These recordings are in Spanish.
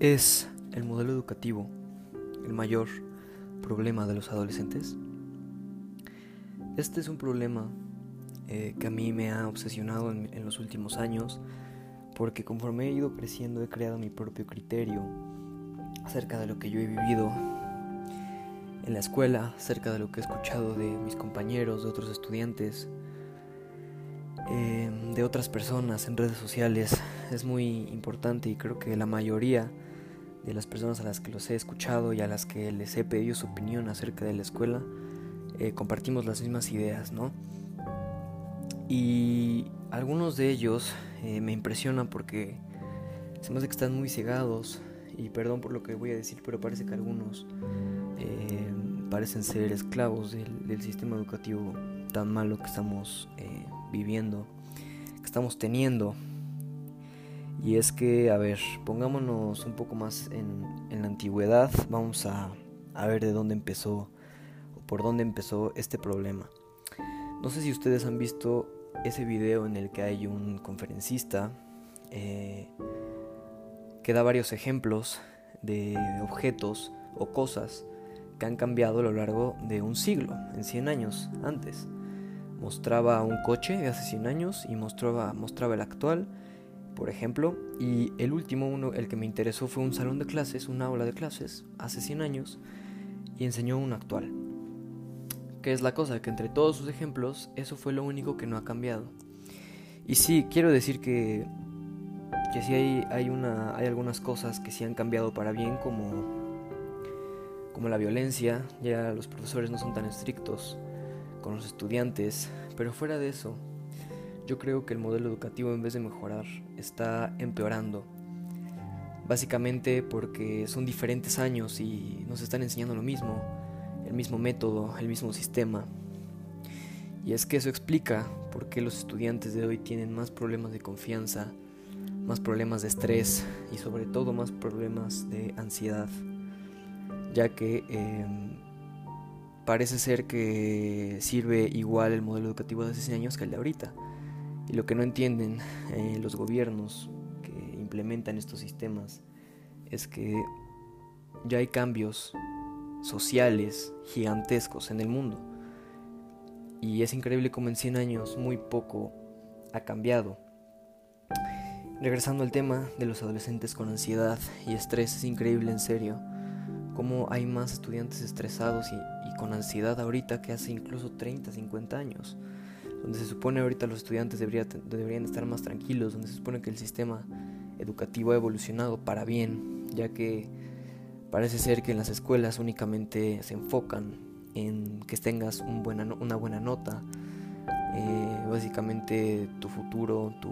¿Es el modelo educativo el mayor problema de los adolescentes? Este es un problema eh, que a mí me ha obsesionado en, los últimos años porque conforme he ido creciendo he creado mi propio criterio acerca de lo que yo he vivido en la escuela, acerca de lo que he escuchado de mis compañeros, de otros estudiantes, eh, de otras personas en redes sociales. Es muy importante y creo que la mayoría de las personas a las que los he escuchado y a las que les he pedido su opinión acerca de la escuela, eh, compartimos las mismas ideas, ¿no? Y algunos de ellos eh, me impresionan porque se me hace que están muy cegados y perdón por lo que voy a decir, pero parece que algunos eh, parecen ser esclavos del, del, sistema educativo tan malo que estamos viviendo, que estamos teniendo y es que, a ver, pongámonos un poco más en, en la antigüedad, vamos a, a, ver de dónde empezó o por dónde empezó este problema. No sé si ustedes han visto ese video en el que hay un conferencista eh, que da varios ejemplos de objetos o cosas que han cambiado a lo largo de un siglo, en 100 años antes. Mostraba un coche de hace 100 años y mostraba, mostraba el actual por ejemplo, y el último uno, el que me interesó fue un salón de clases, una aula de clases, hace 100 años, y enseñó un actual. ¿Qué es la cosa? Que entre todos sus ejemplos, eso fue lo único que no ha cambiado. Y sí, quiero decir que, que sí hay, hay, una, hay algunas cosas que sí han cambiado para bien, como, como la violencia, ya los profesores no son tan estrictos con los estudiantes, pero fuera de eso, yo creo que el modelo educativo en vez de mejorar está empeorando. Básicamente porque son diferentes años y nos están enseñando lo mismo, el mismo método, el mismo sistema. Y es que eso explica por qué los estudiantes de hoy tienen más problemas de confianza, más problemas de estrés y sobre todo más problemas de ansiedad, ya que eh, parece ser que sirve igual el modelo educativo de hace 100 años que el de ahorita. Y lo que no entienden eh, los gobiernos que implementan estos sistemas es que ya hay cambios sociales gigantescos en el mundo. Y es increíble como en 100 años muy poco ha cambiado. Regresando al tema de los adolescentes con ansiedad y estrés, es increíble en serio cómo hay más estudiantes estresados y, y con ansiedad ahorita que hace incluso 30, 50 años donde se supone ahorita los estudiantes deberían estar más tranquilos, donde se supone que el sistema educativo ha evolucionado para bien, ya que parece ser que en las escuelas únicamente se enfocan en que tengas una buena nota, eh, básicamente tu futuro, tu,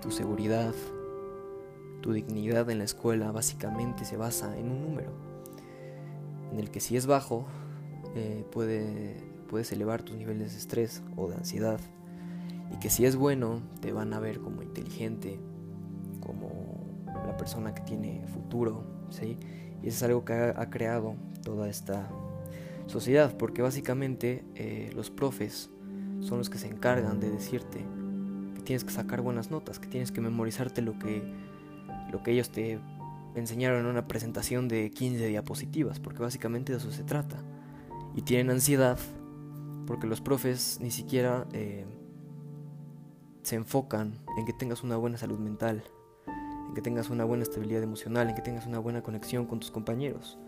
tu seguridad, tu dignidad en la escuela básicamente se basa en un número, en el que si es bajo eh, puede puedes elevar tus niveles de estrés o de ansiedad y que si es bueno te van a ver como inteligente, como la persona que tiene futuro, ¿sí? Y eso es algo que ha, creado toda esta sociedad, porque básicamente eh, los profes son los que se encargan de decirte que tienes que sacar buenas notas, que tienes que memorizarte lo que, lo que ellos te enseñaron en una presentación de 15 diapositivas, porque básicamente de eso se trata. Y tienen ansiedad porque los profes ni siquiera eh, se enfocan en que tengas una buena salud mental, en que tengas una buena estabilidad emocional, en que tengas una buena conexión con tus compañeros.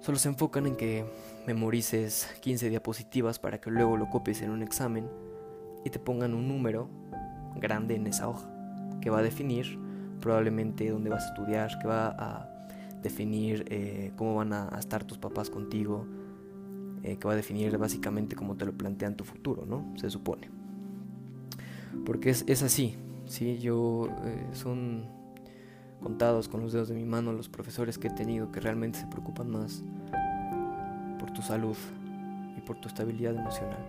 Solo se enfocan en que memorices 15 diapositivas para que luego lo copies en un examen y te pongan un número grande en esa hoja que va a definir probablemente dónde vas a estudiar, que va a definir eh, cómo van a estar tus papás contigo, eh, que va a definir básicamente cómo te lo plantean tu futuro, ¿no? Se supone. Porque es, es así, ¿sí? Yo, eh, son contados con los dedos de mi mano los profesores que he tenido que realmente se preocupan más por tu salud y por tu estabilidad emocional.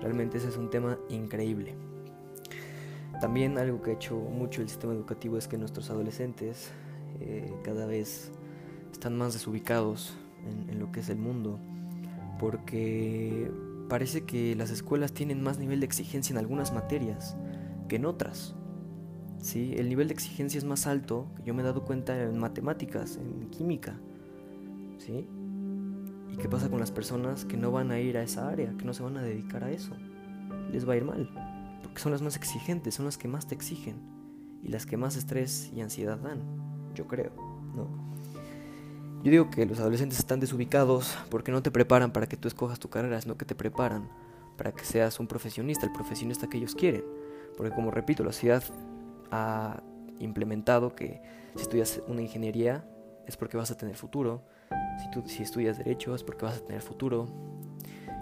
Realmente ese es un tema increíble. También algo que ha hecho mucho el sistema educativo es que nuestros adolescentes eh, cada vez están más desubicados en, en, lo que es el mundo porque parece que las escuelas tienen más nivel de exigencia en algunas materias que en otras. ¿sí? El nivel de exigencia es más alto, yo me he dado cuenta en matemáticas, en química. ¿sí? ¿Y qué pasa con las personas que no van a ir a esa área, que no se van a dedicar a eso? Les va a ir mal, porque son las más exigentes, son las que más te exigen y las que más estrés y ansiedad dan, yo creo, ¿no? Yo digo que los adolescentes están desubicados porque no te preparan para que tú escojas tu carrera, sino que te preparan para que seas un profesionista, el profesionista que ellos quieren. Porque como repito, la sociedad ha implementado que si estudias una ingeniería es porque vas a tener futuro, si, tú, si estudias derecho es porque vas a tener futuro,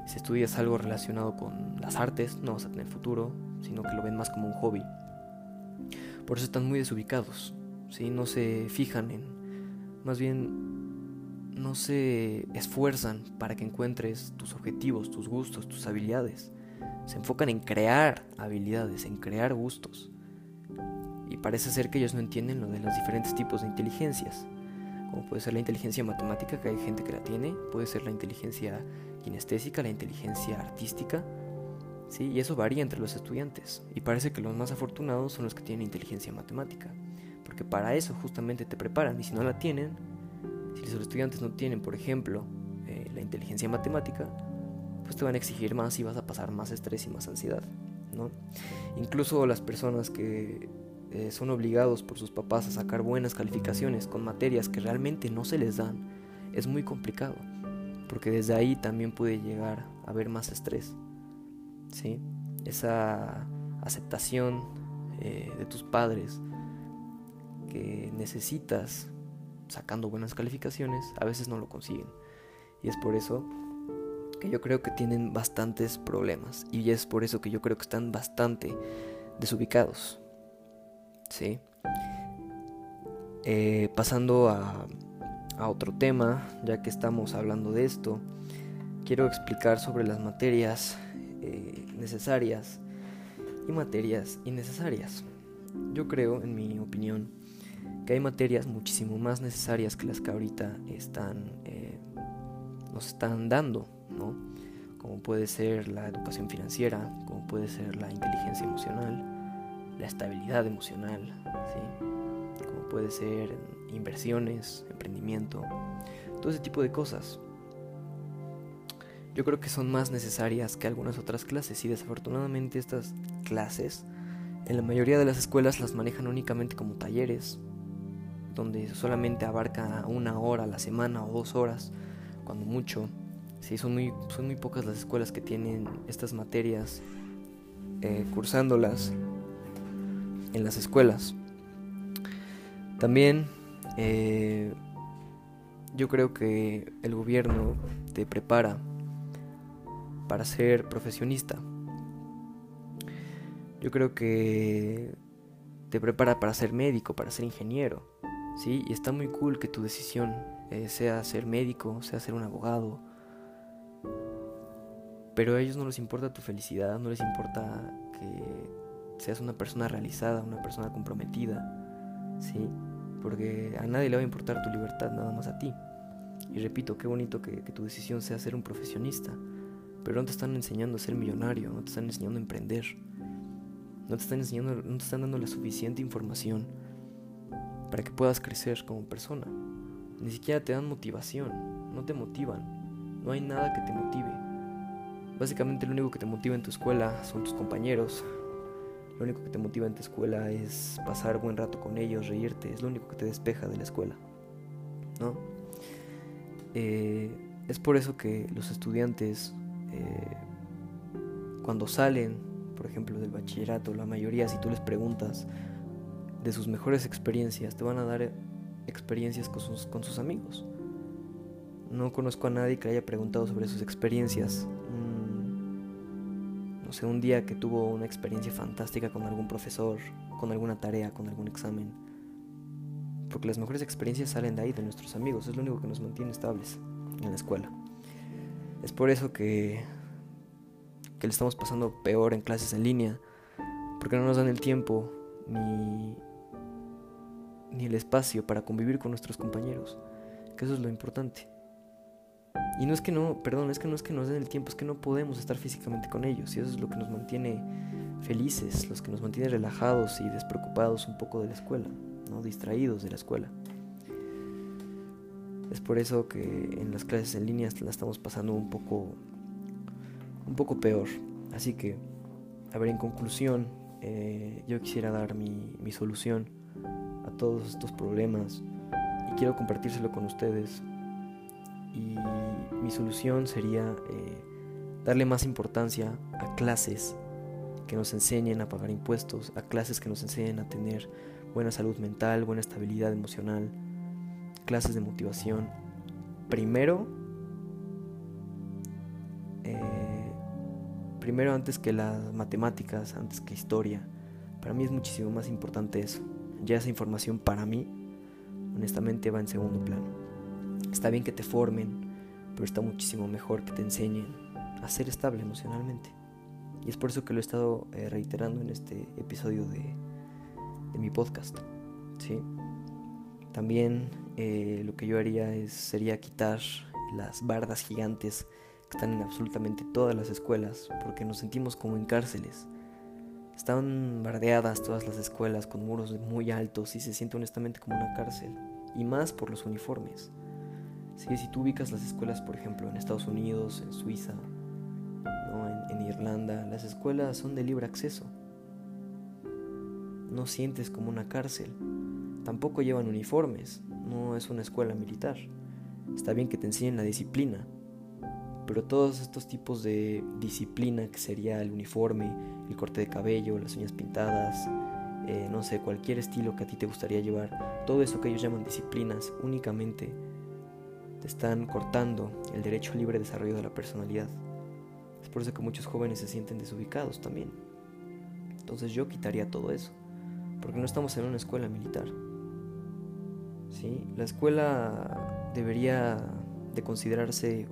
si estudias algo relacionado con las artes no vas a tener futuro, sino que lo ven más como un hobby. Por eso están muy desubicados, ¿sí? no se fijan en, más bien no se esfuerzan para que encuentres tus objetivos, tus gustos, tus habilidades. Se enfocan en crear habilidades, en crear gustos. Y parece ser que ellos no entienden lo de los diferentes tipos de inteligencias. Como puede ser la inteligencia matemática, que hay gente que la tiene, puede ser la inteligencia kinestésica, la inteligencia artística, ¿sí? Y eso varía entre los estudiantes. Y parece que los más afortunados son los que tienen inteligencia matemática. Porque para eso justamente te preparan. Y si no la tienen, si los estudiantes no tienen, por ejemplo, eh, la inteligencia matemática, pues te van a exigir más y vas a pasar más estrés y más ansiedad. ¿no? Incluso las personas que eh, son obligados por sus papás a sacar buenas calificaciones con materias que realmente no se les dan, es muy complicado, porque desde ahí también puede llegar a haber más estrés. ¿sí? Esa aceptación eh, de tus padres que necesitas sacando buenas calificaciones, a veces no lo consiguen. Y es por eso que yo creo que tienen bastantes problemas. Y es por eso que yo creo que están bastante desubicados. ¿sí? Eh, pasando a, otro tema, ya que estamos hablando de esto, quiero explicar sobre las materias eh, necesarias y materias innecesarias. Yo creo, en mi opinión, que hay materias muchísimo más necesarias que las que ahorita están, eh, nos están dando, ¿no? Como puede ser la educación financiera, como puede ser la inteligencia emocional, la estabilidad emocional, ¿sí? como puede ser inversiones, emprendimiento, todo ese tipo de cosas. Yo creo que son más necesarias que algunas otras clases y desafortunadamente estas clases en la mayoría de las escuelas las manejan únicamente como talleres, donde solamente abarca una hora a la semana o dos horas, cuando mucho. Sí, son muy, son muy pocas las escuelas que tienen estas materias eh, cursándolas en las escuelas. También eh, yo creo que el gobierno te prepara para ser profesionista. Yo creo que te prepara para ser médico, para ser ingeniero. ¿Sí? Y está muy cool que tu decisión eh, sea ser médico, sea ser un abogado. Pero a ellos no les importa tu felicidad, no les importa que seas una persona realizada, una persona comprometida, ¿sí? Porque a nadie le va a importar tu libertad, nada más a ti. Y repito, qué bonito que, tu decisión sea ser un profesionista, pero no te están enseñando a ser millonario, no te están enseñando a emprender, no te están enseñando, no te están dando la suficiente información para que puedas crecer como persona. Ni siquiera te dan motivación, no te motivan, no hay nada que te motive. Básicamente lo único que te motiva en tu escuela son tus compañeros, lo único que te motiva en tu escuela es pasar buen rato con ellos, reírte, es lo único que te despeja de la escuela, ¿no? Eh, es por eso que los estudiantes, eh, cuando salen, por ejemplo, del bachillerato, la mayoría, si tú les preguntas de sus mejores experiencias, te van a dar experiencias con sus, con sus amigos. No conozco a nadie que haya preguntado sobre sus experiencias no sé, un día que tuvo una experiencia fantástica con algún profesor, con alguna tarea, con algún examen. Porque las mejores experiencias salen de ahí, de nuestros amigos, es lo único que nos mantiene estables en la escuela. Es por eso que, que le estamos pasando peor en clases en línea, porque no nos dan el tiempo ni, ni el espacio para convivir con nuestros compañeros, que eso es lo importante. Y no es que no, perdón, es que no es que nos den el tiempo, es que no podemos estar físicamente con ellos. Y eso es lo que nos mantiene felices, los que nos mantienen relajados y despreocupados un poco de la escuela, ¿no? distraídos de la escuela. Es por eso que en las clases en línea la estamos pasando un poco, un poco peor. Así que, a ver, en conclusión, eh, yo quisiera dar mi, mi solución a todos estos problemas y quiero compartírselo con ustedes. Y mi solución sería eh, darle más importancia a clases que nos enseñen a pagar impuestos, a clases que nos enseñen a tener buena salud mental, buena estabilidad emocional, clases de motivación. Primero, eh, primero antes que las matemáticas, antes que historia. Para mí es muchísimo más importante eso. Ya esa información para mí, honestamente, va en segundo plano. Está bien que te formen, pero está muchísimo mejor que te enseñen a ser estable emocionalmente. Y es por eso que lo he estado eh, reiterando en este episodio de, mi podcast. ¿sí? También eh, lo que yo haría es, sería quitar las bardas gigantes que están en absolutamente todas las escuelas, porque nos sentimos como en cárceles. Están bardeadas todas las escuelas con muros muy altos y se siente honestamente como una cárcel, y más por los uniformes. si tú ubicas las escuelas, por ejemplo, en Estados Unidos, en Suiza, en Irlanda, las escuelas son de libre acceso. No sientes como una cárcel. Tampoco llevan uniformes, no es una escuela militar. Está bien que te enseñen la disciplina, pero todos estos tipos de disciplina, que sería el uniforme, el corte de cabello, las uñas pintadas, eh, no sé, cualquier estilo que a ti te gustaría llevar, todo eso que ellos llaman disciplinas, únicamente te están cortando el derecho al libre desarrollo de la personalidad. Es por eso que muchos jóvenes se sienten desubicados también. Entonces yo quitaría todo eso, porque no estamos en una escuela militar. ¿sí? La escuela debería de considerarse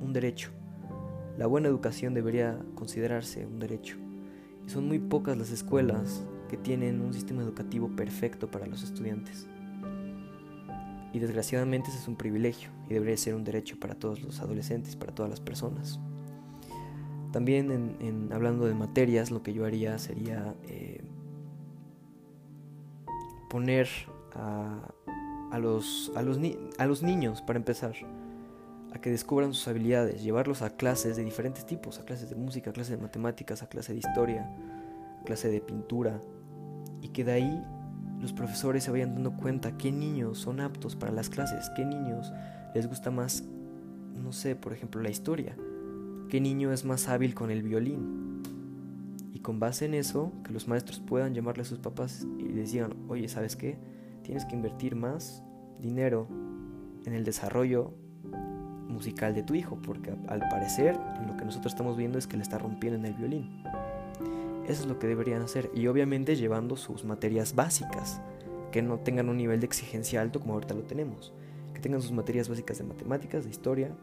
un derecho. La buena educación debería considerarse un derecho. Y son muy pocas las escuelas que tienen un sistema educativo perfecto para los estudiantes. Y desgraciadamente ese es un privilegio y debería ser un derecho para todos los adolescentes, para todas las personas. También en, hablando de materias, lo que yo haría sería eh, poner a, los, a, los a los niños, para empezar, a que descubran sus habilidades, llevarlos a clases de diferentes tipos, a clases de música, a clases de matemáticas, a clases de historia, a clases de pintura, y que de ahí los profesores se vayan dando cuenta qué niños son aptos para las clases, qué niños les gusta más, no sé, por ejemplo, la historia, qué niño es más hábil con el violín. Y con base en eso, que los maestros puedan llamarle a sus papás y les digan, oye, ¿sabes qué? tienes que invertir más dinero en el desarrollo musical de tu hijo, porque al parecer lo que nosotros estamos viendo es que le está rompiendo en el violín. Eso es lo que deberían hacer y obviamente llevando sus materias básicas, que no tengan un nivel de exigencia alto como ahorita lo tenemos, que tengan sus materias básicas de matemáticas, de historia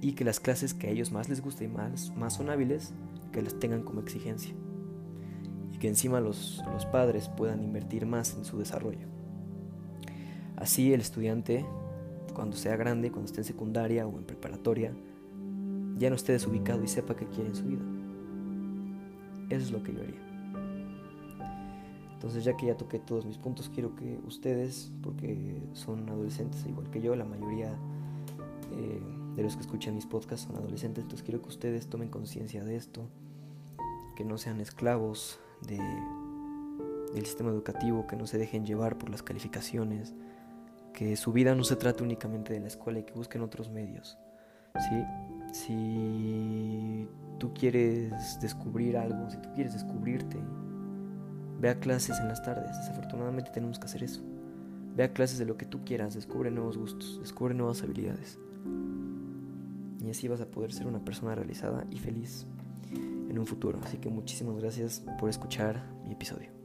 y que las clases que a ellos más les guste y más, más son hábiles, que las tengan como exigencia y que encima los, los padres puedan invertir más en su desarrollo. Así el estudiante, cuando sea grande, cuando esté en secundaria o en preparatoria, ya no esté desubicado y sepa qué quiere en su vida. Eso es lo que yo haría. Entonces ya que ya toqué todos mis puntos, quiero que ustedes, porque son adolescentes igual que yo, la mayoría eh, de los que escuchan mis podcasts son adolescentes, entonces quiero que ustedes tomen conciencia de esto, que no sean esclavos de, del sistema educativo, que no se dejen llevar por las calificaciones, que su vida no se trate únicamente de la escuela y que busquen otros medios. ¿sí? Si tú quieres descubrir algo, si tú quieres descubrirte, ve a clases en las tardes. Desafortunadamente tenemos que hacer eso. Ve a clases de lo que tú quieras, descubre nuevos gustos, descubre nuevas habilidades. Y así vas a poder ser una persona realizada y feliz en un futuro. Así que muchísimas gracias por escuchar mi episodio.